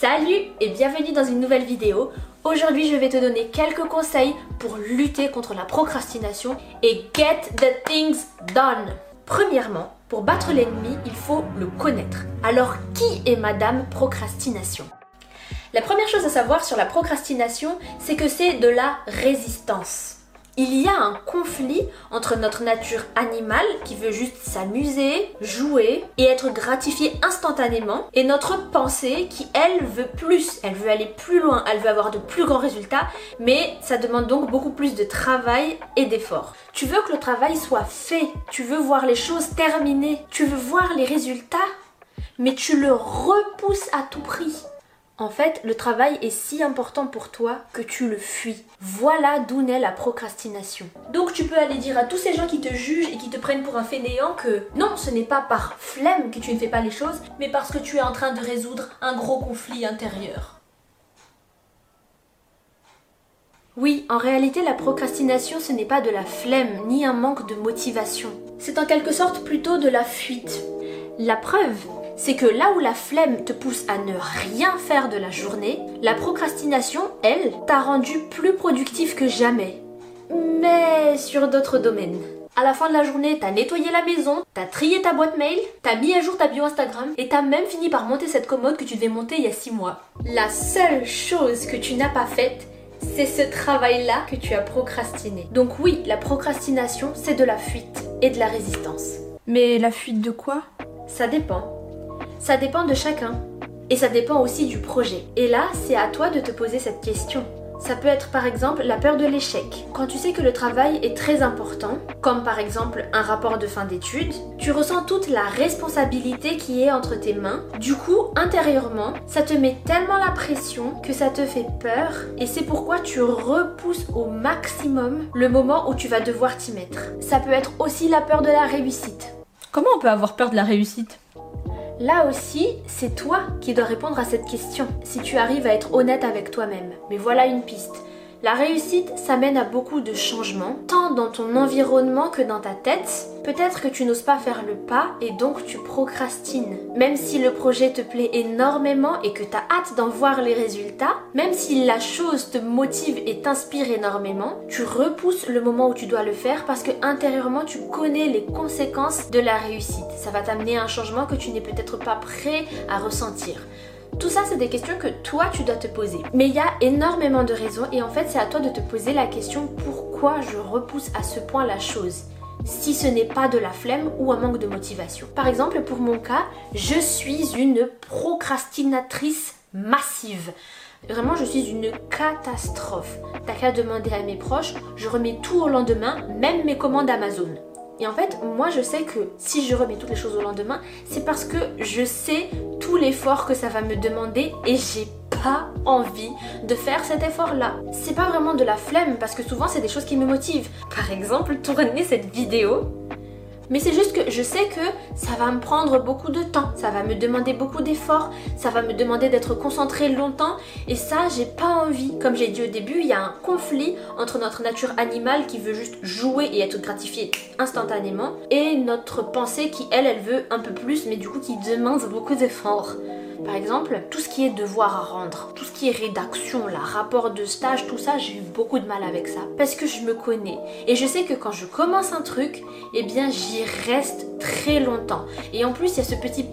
Salut et bienvenue dans une nouvelle vidéo. Aujourd'hui je vais te donner quelques conseils pour lutter contre la procrastination et get the things done. Premièrement, pour battre l'ennemi, il faut le connaître. Alors qui est Madame Procrastination? La première chose à savoir sur la procrastination, c'est que c'est de la résistance il y a un conflit entre notre nature animale qui veut juste s'amuser, jouer et être gratifiée instantanément et notre pensée qui elle veut plus, elle veut aller plus loin, elle veut avoir de plus grands résultats mais ça demande donc beaucoup plus de travail et d'effort. Tu veux que le travail soit fait, tu veux voir les choses terminées, tu veux voir les résultats mais tu le repousses à tout prix. En fait, le travail est si important pour toi que tu le fuis. Voilà d'où naît la procrastination. Donc tu peux aller dire à tous ces gens qui te jugent et qui te prennent pour un fainéant que non, ce n'est pas par flemme que tu ne fais pas les choses, mais parce que tu es en train de résoudre un gros conflit intérieur. Oui, en réalité, la procrastination, ce n'est pas de la flemme ni un manque de motivation. C'est en quelque sorte plutôt de la fuite. La preuve, c'est que là où la flemme te pousse à ne rien faire de la journée, la procrastination, elle, t'a rendu plus productif que jamais. Mais sur d'autres domaines. À la fin de la journée, t'as nettoyé la maison, t'as trié ta boîte mail, t'as mis à jour ta bio Instagram et t'as même fini par monter cette commode que tu devais monter il y a 6 mois. La seule chose que tu n'as pas faite, c'est ce travail-là que tu as procrastiné. Donc oui, la procrastination, c'est de la fuite et de la résistance. Mais la fuite de quoi? Ça dépend. Ça dépend de chacun. Et ça dépend aussi du projet. Et là, c'est à toi de te poser cette question. Ça peut être par exemple la peur de l'échec. Quand tu sais que le travail est très important, comme par exemple un rapport de fin d'études, tu ressens toute la responsabilité qui est entre tes mains. Du coup, intérieurement, ça te met tellement la pression que ça te fait peur et c'est pourquoi tu repousses au maximum le moment où tu vas devoir t'y mettre. Ça peut être aussi la peur de la réussite. Comment on peut avoir peur de la réussite? Là aussi, c'est toi qui dois répondre à cette question, si tu arrives à être honnête avec toi-même. Mais voilà une piste. La réussite, ça mène à beaucoup de changements, tant dans ton environnement que dans ta tête. Peut-être que tu n'oses pas faire le pas et donc tu procrastines. Même si le projet te plaît énormément et que tu as hâte d'en voir les résultats, même si la chose te motive et t'inspire énormément, tu repousses le moment où tu dois le faire parce que intérieurement tu connais les conséquences de la réussite. Ça va t'amener à un changement que tu n'es peut-être pas prêt à ressentir. Tout ça, c'est des questions que toi, tu dois te poser. Mais il y a énormément de raisons et en fait, c'est à toi de te poser la question pourquoi je repousse à ce point la chose? Si ce n'est pas de la flemme ou un manque de motivation. Par exemple, pour mon cas, je suis une procrastinatrice massive. Vraiment, je suis une catastrophe. T'as qu'à demander à mes proches, je remets tout au lendemain, même mes commandes Amazon. Et en fait, moi je sais que si je remets toutes les choses au lendemain, c'est parce que je sais tout l'effort que ça va me demander et j'ai pas envie de faire cet effort-là. C'est pas vraiment de la flemme parce que souvent c'est des choses qui me motivent. Par exemple, tourner cette vidéo mais c'est juste que je sais que ça va me prendre beaucoup de temps, ça va me demander beaucoup d'efforts, ça va me demander d'être concentré longtemps et ça, j'ai pas envie. Comme j'ai dit au début, il y a un conflit entre notre nature animale qui veut juste jouer et être gratifiée instantanément et notre pensée qui, elle, elle veut un peu plus mais du coup qui demande beaucoup d'efforts. Par exemple, tout ce qui est devoir à rendre, tout ce qui est rédaction, la rapport de stage, tout ça, j'ai eu beaucoup de mal avec ça. Parce que je me connais. Et je sais que quand je commence un truc, eh bien j'y reste très longtemps. Et en plus, il y a ce petit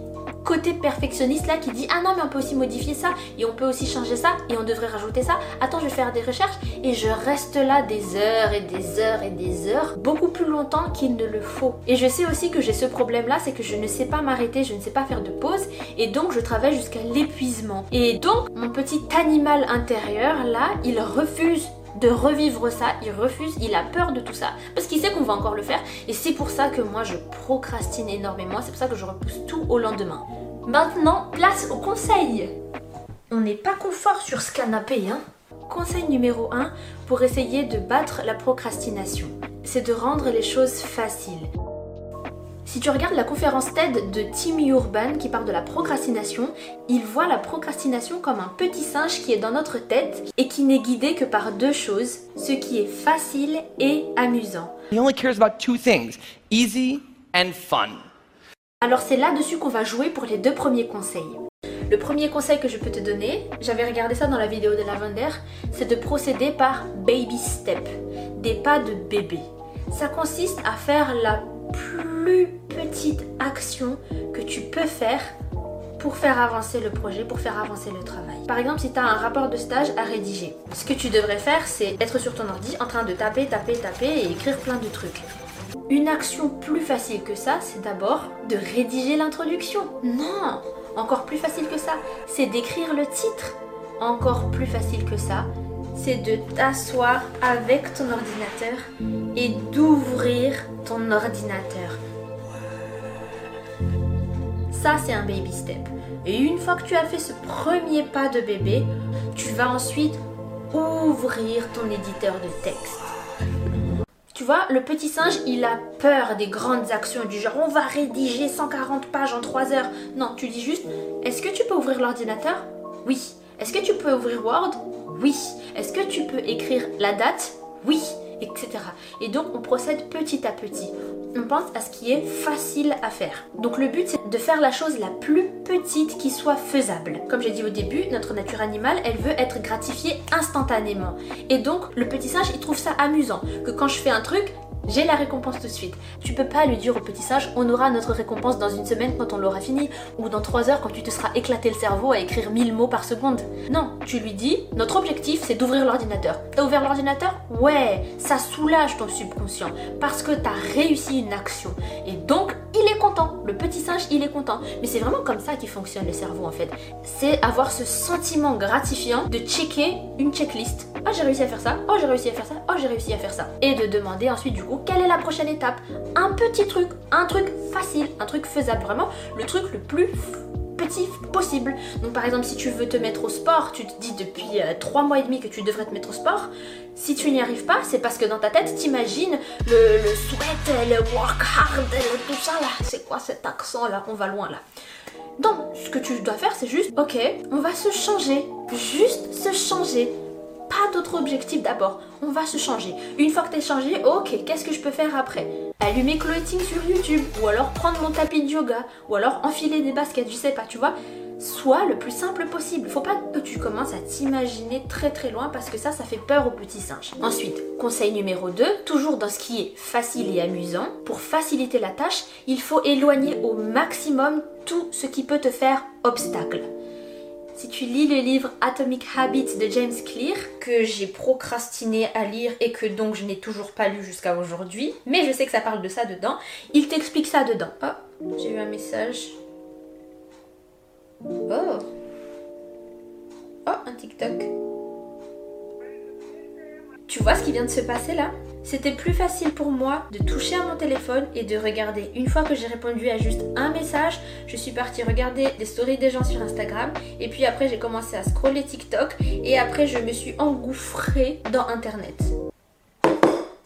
côté perfectionniste là qui dit ah non mais on peut aussi modifier ça et on peut aussi changer ça et on devrait rajouter ça. Attends, je vais faire des recherches et je reste là des heures et des heures et des heures, beaucoup plus longtemps qu'il ne le faut. Et je sais aussi que j'ai ce problème là, c'est que je ne sais pas m'arrêter, je ne sais pas faire de pause et donc je travaille jusqu'à l'épuisement. Et donc mon petit animal intérieur là, il refuse de revivre ça, il refuse, il a peur de tout ça, parce qu'il sait qu'on va encore le faire, et c'est pour ça que moi je procrastine énormément, c'est pour ça que je repousse tout au lendemain. Maintenant, place au conseil On n'est pas confort sur ce canapé, hein Conseil numéro 1 pour essayer de battre la procrastination, c'est de rendre les choses faciles. Si tu regardes la conférence TED de Tim Urban qui parle de la procrastination, il voit la procrastination comme un petit singe qui est dans notre tête et qui n'est guidé que par deux choses, ce qui est facile et amusant. only cares about two things, easy and fun. Alors c'est là-dessus qu'on va jouer pour les deux premiers conseils. Le premier conseil que je peux te donner, j'avais regardé ça dans la vidéo de Lavender, c'est de procéder par baby step, des pas de bébé. Ça consiste à faire la plus petite action que tu peux faire pour faire avancer le projet, pour faire avancer le travail. Par exemple, si tu as un rapport de stage à rédiger, ce que tu devrais faire, c'est être sur ton ordi en train de taper, taper, taper et écrire plein de trucs. Une action plus facile que ça, c'est d'abord de rédiger l'introduction. Non, encore plus facile que ça, c'est d'écrire le titre. Encore plus facile que ça, c'est de t'asseoir avec ton ordinateur et d'ouvrir ton ordinateur. Ça, c'est un baby step. Et une fois que tu as fait ce premier pas de bébé, tu vas ensuite ouvrir ton éditeur de texte. Tu vois, le petit singe, il a peur des grandes actions du genre on va rédiger 140 pages en 3 heures. Non, tu dis juste est-ce que tu peux ouvrir l'ordinateur? Oui. Est-ce que tu peux ouvrir Word? Oui. Est-ce que tu peux écrire la date? Oui etc. Et donc on procède petit à petit. On pense à ce qui est facile à faire. Donc le but c'est de faire la chose la plus petite qui soit faisable. Comme j'ai dit au début, notre nature animale, elle veut être gratifiée instantanément. Et donc le petit singe, il trouve ça amusant que quand je fais un truc, j'ai la récompense tout de suite. Tu peux pas lui dire au petit sage, on aura notre récompense dans une semaine quand on l'aura fini, ou dans trois heures quand tu te seras éclaté le cerveau à écrire 1000 mots par seconde. Non, tu lui dis, notre objectif c'est d'ouvrir l'ordinateur. T'as ouvert l'ordinateur? Ouais, ça soulage ton subconscient, parce que t'as réussi une action. Et donc, il est content. Le petit singe, il est content. Mais c'est vraiment comme ça qu'il fonctionne le cerveau en fait. C'est avoir ce sentiment gratifiant de checker une checklist. Oh, j'ai réussi à faire ça. Oh, j'ai réussi à faire ça. Oh, j'ai réussi à faire ça. Et de demander ensuite du coup quelle est la prochaine étape. Un petit truc, un truc facile, un truc faisable. Vraiment le truc le plus petit possible. Donc par exemple, si tu veux te mettre au sport, tu te dis depuis euh, trois mois et demi que tu devrais te mettre au sport. Si tu n'y arrives pas, c'est parce que dans ta tête, t'imagines le, le sweat, le work hard, tout ça. C'est quoi cet accent là? On va loin là. Donc, ce que tu dois faire, c'est juste, ok, on va se changer. Juste se changer pas d'autre objectif d'abord. On va se changer. Une fois que t'es changé, ok, qu'est-ce que je peux faire après? Allumer clothing sur YouTube, ou alors prendre mon tapis de yoga, ou alors enfiler des baskets, je sais pas, tu vois. Sois le plus simple possible. Faut pas que tu commences à t'imaginer très très loin parce que ça, ça fait peur aux petits singes. Ensuite, conseil numéro 2, toujours dans ce qui est facile et amusant, pour faciliter la tâche, il faut éloigner au maximum tout ce qui peut te faire obstacle. Si tu lis le livre Atomic Habits de James Clear, que j'ai procrastiné à lire et que donc je n'ai toujours pas lu jusqu'à aujourd'hui, mais je sais que ça parle de ça dedans, il t'explique ça dedans. Oh, j'ai eu un message. Oh. Oh, un TikTok. Tu vois ce qui vient de se passer là? C'était plus facile pour moi de toucher à mon téléphone et de regarder. Une fois que j'ai répondu à juste un message, je suis partie regarder des stories des gens sur Instagram et puis après j'ai commencé à scroller TikTok et après je me suis engouffrée dans Internet.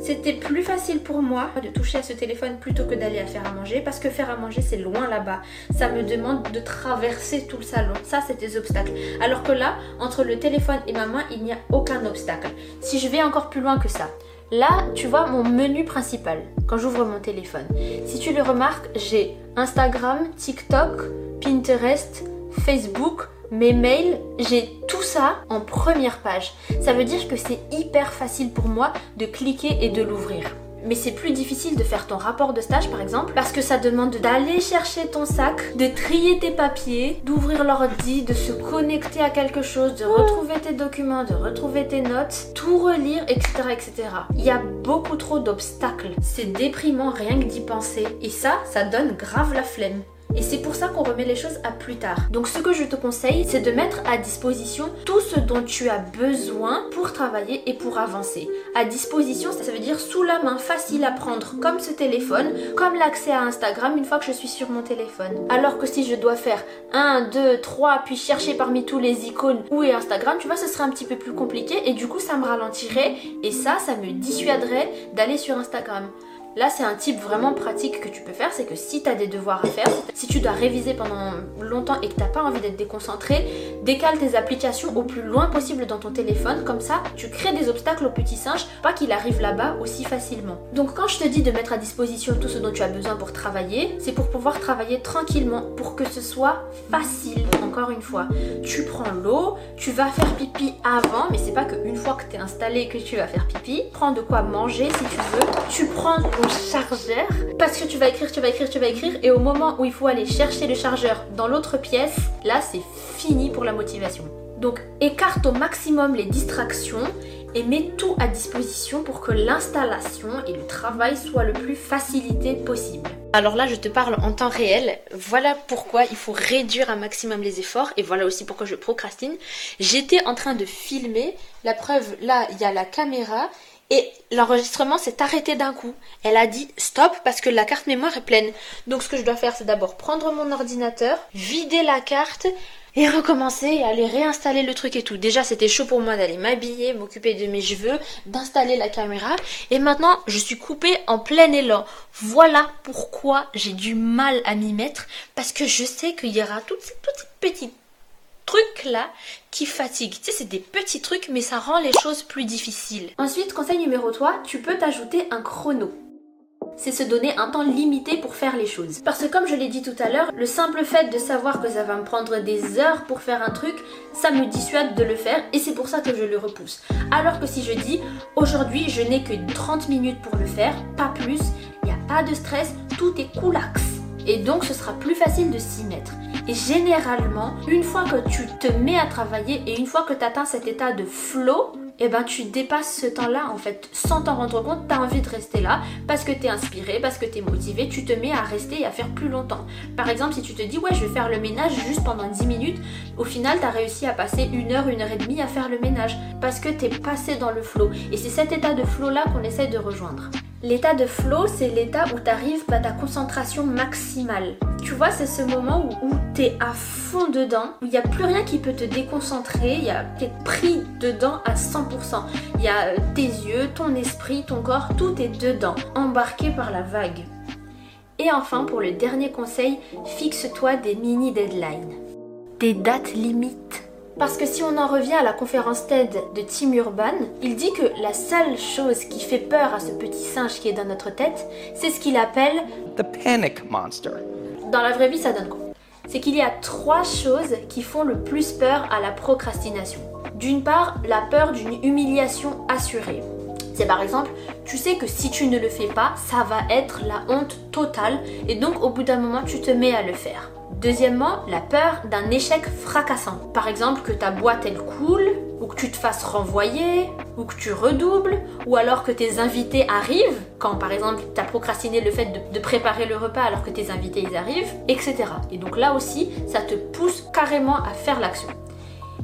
C'était plus facile pour moi de toucher à ce téléphone plutôt que d'aller à faire à manger parce que faire à manger c'est loin là-bas. Ça me demande de traverser tout le salon. Ça c'est des obstacles. Alors que là, entre le téléphone et ma main, il n'y a aucun obstacle. Si je vais encore plus loin que ça, Là, tu vois mon menu principal quand j'ouvre mon téléphone. Si tu le remarques, j'ai Instagram, TikTok, Pinterest, Facebook, mes mails, j'ai tout ça en première page. Ça veut dire que c'est hyper facile pour moi de cliquer et de l'ouvrir. Mais c'est plus difficile de faire ton rapport de stage par exemple parce que ça demande d'aller chercher ton sac, de trier tes papiers, d'ouvrir l'ordi, de se connecter à quelque chose, de retrouver tes documents, de retrouver tes notes, tout relire, etc. etc. Il y a beaucoup trop d'obstacles. C'est déprimant rien que d'y penser. Et ça, ça donne grave la flemme. Et c'est pour ça qu'on remet les choses à plus tard. Donc ce que je te conseille, c'est de mettre à disposition tout ce dont tu as besoin pour travailler et pour avancer. À disposition, ça veut dire sous la main, facile à prendre, comme ce téléphone, comme l'accès à Instagram une fois que je suis sur mon téléphone. Alors que si je dois faire 1, 2, 3, puis chercher parmi tous les icônes où est Instagram, tu vois, ce serait un petit peu plus compliqué et du coup ça me ralentirait et ça, ça me dissuaderait d'aller sur Instagram. Là, c'est un type vraiment pratique que tu peux faire, c'est que si tu as des devoirs à faire, si tu dois réviser pendant longtemps et que tu n'as pas envie d'être déconcentré, décale tes applications au plus loin possible dans ton téléphone, comme ça, tu crées des obstacles au petit singe, pas qu'il arrive là-bas aussi facilement. Donc quand je te dis de mettre à disposition tout ce dont tu as besoin pour travailler, c'est pour pouvoir travailler tranquillement, pour que ce soit facile, encore une fois. Tu prends l'eau, tu vas faire pipi avant, mais c'est pas qu'une fois que tu es installé que tu vas faire pipi. Prends de quoi manger si tu veux. Tu prends chargeur parce que tu vas écrire, tu vas écrire, tu vas écrire et au moment où il faut aller chercher le chargeur dans l'autre pièce, là c'est fini pour la motivation. Donc écarte au maximum les distractions et mets tout à disposition pour que l'installation et le travail soient le plus facilité possible. Alors là, je te parle en temps réel. Voilà pourquoi il faut réduire un maximum les efforts et voilà aussi pourquoi je procrastine. J'étais en train de filmer. La preuve, là, il y a la caméra et l'enregistrement s'est arrêté d'un coup. Elle a dit stop parce que la carte mémoire est pleine. Donc ce que je dois faire, c'est d'abord prendre mon ordinateur, vider la carte et recommencer et aller réinstaller le truc et tout. Déjà, c'était chaud pour moi d'aller m'habiller, m'occuper de mes cheveux, d'installer la caméra. Et maintenant, je suis coupée en plein élan. Voilà pourquoi j'ai du mal à m'y mettre parce que je sais qu'il y aura toutes ces petites trucs là qui fatiguent. Tu sais, c'est des petits trucs, mais ça rend les choses plus difficiles. Ensuite, conseil numéro 3, tu peux t'ajouter un chrono c'est se donner un temps limité pour faire les choses. Parce que comme je l'ai dit tout à l'heure, le simple fait de savoir que ça va me prendre des heures pour faire un truc, ça me dissuade de le faire et c'est pour ça que je le repousse. Alors que si je dis aujourd'hui je n'ai que 30 minutes pour le faire, pas plus, il n'y a pas de stress, tout est coolax. Et donc ce sera plus facile de s'y mettre. Généralement, une fois que tu te mets à travailler et une fois que tu atteins cet état de flow, eh ben tu dépasses ce temps-là en fait sans t'en rendre compte, tu as envie de rester là parce que tu es inspiré, parce que tu es motivé, tu te mets à rester et à faire plus longtemps. Par exemple, si tu te dis ouais, je vais faire le ménage juste pendant 10 minutes, au final, tu as réussi à passer une heure, une heure et demie à faire le ménage parce que tu es passé dans le flow et c'est cet état de flow là qu'on essaie de rejoindre. L'état de flow, c'est l'état où tu arrives à ta concentration maximale. Tu vois, c'est ce moment où, tu es à fond dedans, où il n'y a plus rien qui peut te déconcentrer, tu es pris dedans à 100%. Il y a euh, tes yeux, ton esprit, ton corps, tout est dedans, embarqué par la vague. Et enfin, pour le dernier conseil, fixe-toi des mini deadlines. Des dates limites parce que si on en revient à la conférence TED de Tim Urban, il dit que la seule chose qui fait peur à ce petit singe qui est dans notre tête, c'est ce qu'il appelle The Panic Monster. Dans la vraie vie, ça donne quoi? C'est qu'il y a trois choses qui font le plus peur à la procrastination. D'une part, la peur d'une humiliation assurée. C'est par exemple, tu sais que si tu ne le fais pas, ça va être la honte totale et donc au bout d'un moment, tu te mets à le faire. Deuxièmement, la peur d'un échec fracassant. Par exemple, que ta boîte elle coule, ou que tu te fasses renvoyer, ou que tu redoubles, ou alors que tes invités arrivent, quand par exemple tu as procrastiné le fait de, préparer le repas alors que tes invités ils arrivent, etc. Et donc là aussi, ça te pousse carrément à faire l'action.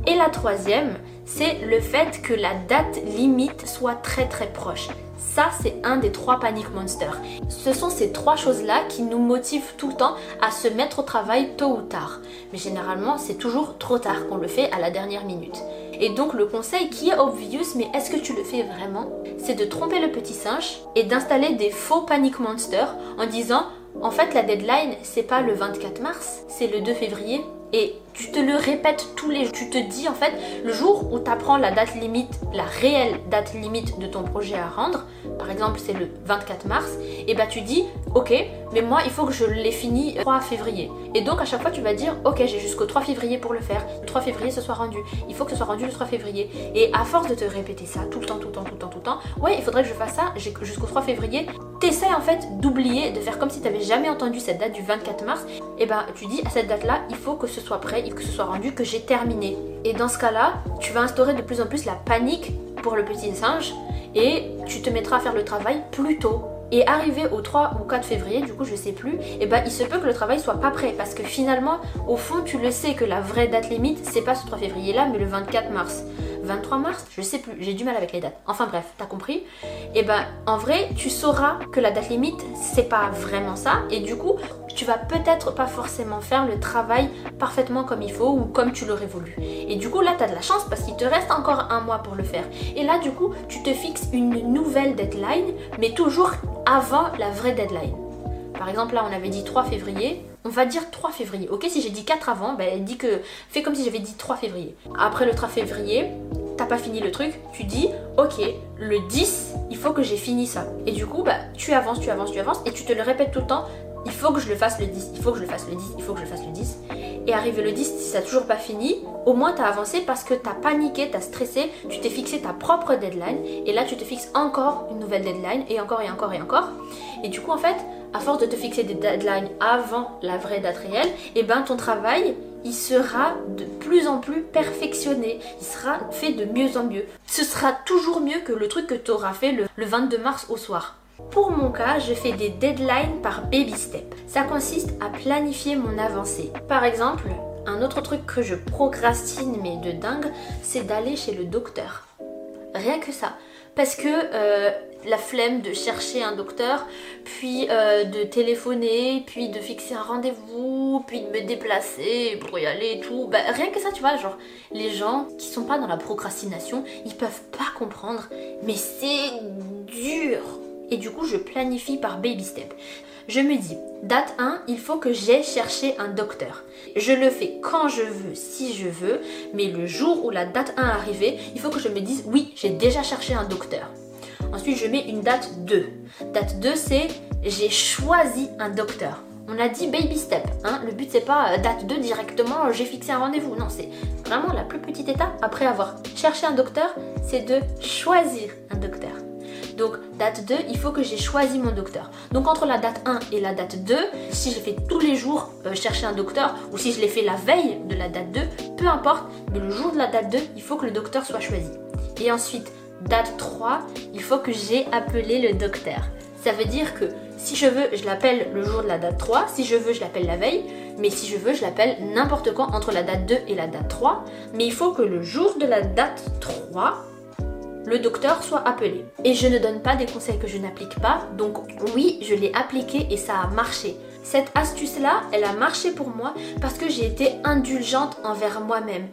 Et la troisième, c'est le fait que la date limite soit très très proche. Ça, c'est un des trois panic monsters. Ce sont ces trois choses-là qui nous motivent tout le temps à se mettre au travail tôt ou tard. Mais généralement, c'est toujours trop tard qu'on le fait à la dernière minute. Et donc le conseil qui est obvious, mais est-ce que tu le fais vraiment C'est de tromper le petit singe et d'installer des faux panic monsters en disant en fait la deadline c'est pas le 24 mars, c'est le 2 février et tu te le répètes tous les jours. Tu te dis en fait, le jour où tu apprends la date limite, la réelle date limite de ton projet à rendre, par exemple c'est le 24 mars, et bah tu dis ok, mais moi il faut que je l'ai fini le 3 février. Et donc à chaque fois tu vas dire ok, j'ai jusqu'au 3 février pour le faire. Le 3 février ce soit rendu. Il faut que ce soit rendu le 3 février. Et à force de te répéter ça tout le temps, tout le temps, tout le temps, tout le temps, ouais, il faudrait que je fasse ça jusqu'au 3 février. T'essaies en fait d'oublier, de faire comme si tu n'avais jamais entendu cette date du 24 mars. Et bah tu dis à cette date là, il faut que ce soit prêt, que ce soit rendu, que j'ai terminé. Et dans ce cas-là, tu vas instaurer de plus en plus la panique pour le petit singe et tu te mettras à faire le travail plus tôt. Et arrivé au 3 ou 4 février, du coup je sais plus, et eh ben il se peut que le travail soit pas prêt parce que finalement, au fond, tu le sais que la vraie date limite, c'est pas ce 3 février là, mais le 24 mars. 23 mars, je sais plus, j'ai du mal avec les dates. Enfin bref, t'as compris? Et eh ben en vrai, tu sauras que la date limite, c'est pas vraiment ça et du coup, tu vas peut-être pas forcément faire le travail parfaitement comme il faut ou comme tu l'aurais voulu. Et du coup, là, tu as de la chance parce qu'il te reste encore un mois pour le faire. Et là, du coup, tu te fixes une nouvelle deadline, mais toujours avant la vraie deadline. Par exemple, là, on avait dit 3 février. On va dire 3 février. Ok, si j'ai dit 4 avant, ben, dis que. Fais comme si j'avais dit 3 février. Après le 3 février, t'as pas fini le truc, tu dis, ok, le 10, il faut que j'ai fini ça. Et du coup, bah, tu avances, tu avances, tu avances, et tu te le répètes tout le temps. Il faut que je le fasse le 10, il faut que je le fasse le 10, il faut que je le fasse le 10. Et arrivé le 10, si ça n'a toujours pas fini, au moins t'as avancé parce que t'as paniqué, t'as stressé, tu t'es fixé ta propre deadline, et là tu te fixes encore une nouvelle deadline, et encore et encore et encore. Et du coup, en fait, à force de te fixer des deadlines avant la vraie date réelle, et ben ton travail, il sera de plus en plus perfectionné, il sera fait de mieux en mieux. Ce sera toujours mieux que le truc que tu auras fait le, le 22 mars au soir. Pour mon cas, je fais des deadlines par baby step. Ça consiste à planifier mon avancée. Par exemple, un autre truc que je procrastine mais de dingue, c'est d'aller chez le docteur. Rien que ça. Parce que euh, la flemme de chercher un docteur, puis euh, de téléphoner, puis de fixer un rendez-vous, puis de me déplacer pour y aller et tout. Bah, rien que ça, tu vois, genre, les gens qui sont pas dans la procrastination, ils peuvent pas comprendre, mais c'est dur. Et du coup, je planifie par baby step. Je me dis, date 1, il faut que j'aie cherché un docteur. Je le fais quand je veux, si je veux, mais le jour où la date 1 est il faut que je me dise, oui, j'ai déjà cherché un docteur. Ensuite, je mets une date 2. Date 2, c'est j'ai choisi un docteur. On a dit baby step. Hein. Le but, c'est pas euh, date 2 directement, j'ai fixé un rendez-vous. Non, c'est vraiment la plus petite étape après avoir cherché un docteur, c'est de choisir un docteur. Donc date 2, il faut que j'ai choisi mon docteur. Donc entre la date 1 et la date 2, si j'ai fait tous les jours euh, chercher un docteur ou si je l'ai fait la veille de la date 2, peu importe, mais le jour de la date 2, il faut que le docteur soit choisi. Et ensuite, date 3, il faut que j'ai appelé le docteur. Ça veut dire que si je veux, je l'appelle le jour de la date 3, si je veux, je l'appelle la veille, mais si je veux, je l'appelle n'importe quand entre la date 2 et la date 3. Mais il faut que le jour de la date 3, le docteur soit appelé. Et je ne donne pas des conseils que je n'applique pas, donc oui, je l'ai appliqué et ça a marché. Cette astuce-là, elle a marché pour moi parce que j'ai été indulgente envers moi-même.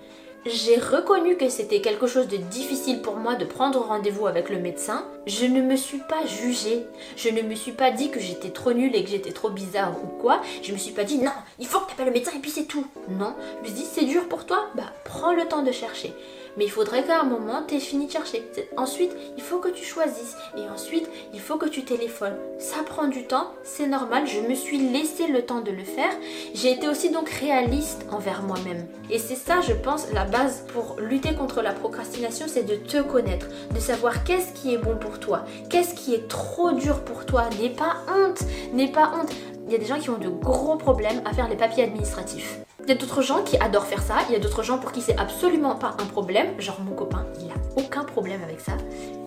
J'ai reconnu que c'était quelque chose de difficile pour moi de prendre rendez-vous avec le médecin. Je ne me suis pas jugée. Je ne me suis pas dit que j'étais trop nulle et que j'étais trop bizarre ou quoi. Je me suis pas dit non, il faut que tu appelles le médecin et puis c'est tout. Non, je me suis dit c'est dur pour toi Bah prends le temps de chercher. Mais il faudrait qu'à un moment, tu aies fini de chercher. Ensuite, il faut que tu choisisses. Et ensuite, il faut que tu téléphones. Ça prend du temps, c'est normal. Je me suis laissé le temps de le faire. J'ai été aussi donc réaliste envers moi-même. Et c'est ça, je pense, la base pour lutter contre la procrastination, c'est de te connaître, de savoir qu'est-ce qui est bon pour toi, qu'est-ce qui est trop dur pour toi. N'aie pas honte, n'aie pas honte. Il y a des gens qui ont de gros problèmes à faire les papiers administratifs. Il y a d'autres gens qui adorent faire ça, il y a d'autres gens pour qui c'est absolument pas un problème. Genre mon copain, il a aucun problème avec ça.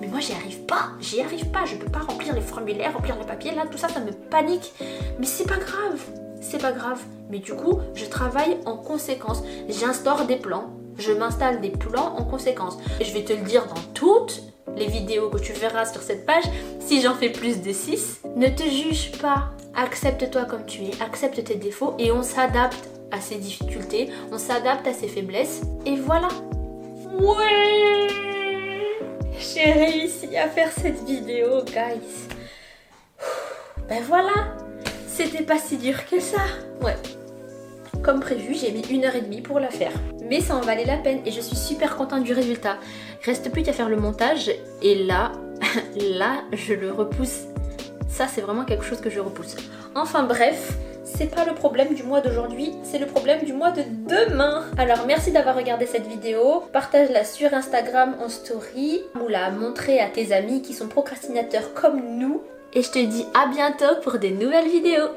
Mais moi j'y arrive pas, j'y arrive pas, je peux pas remplir les formulaires, remplir les papiers, là tout ça ça me panique. Mais c'est pas grave, c'est pas grave. Mais du coup, je travaille en conséquence. J'instaure des plans, je m'installe des plans en conséquence. Et je vais te le dire dans toutes les vidéos que tu verras sur cette page, si j'en fais plus de 6, ne te juge pas. Accepte-toi comme tu es, accepte tes défauts et on s'adapte à ses difficultés, on s'adapte à ses faiblesses et voilà. Ouais J'ai réussi à faire cette vidéo, guys. Ben voilà C'était pas si dur que ça. Ouais. Comme prévu, j'ai mis une heure et demie pour la faire. Mais ça en valait la peine et je suis super contente du résultat. Reste plus qu'à faire le montage et là, là, je le repousse. Ça, c'est vraiment quelque chose que je repousse. Enfin bref, c'est pas le problème du mois d'aujourd'hui, c'est le problème du mois de demain. Alors merci d'avoir regardé cette vidéo, partage-la sur Instagram en story ou la montrer à tes amis qui sont procrastinateurs comme nous. Et je te dis à bientôt pour des nouvelles vidéos.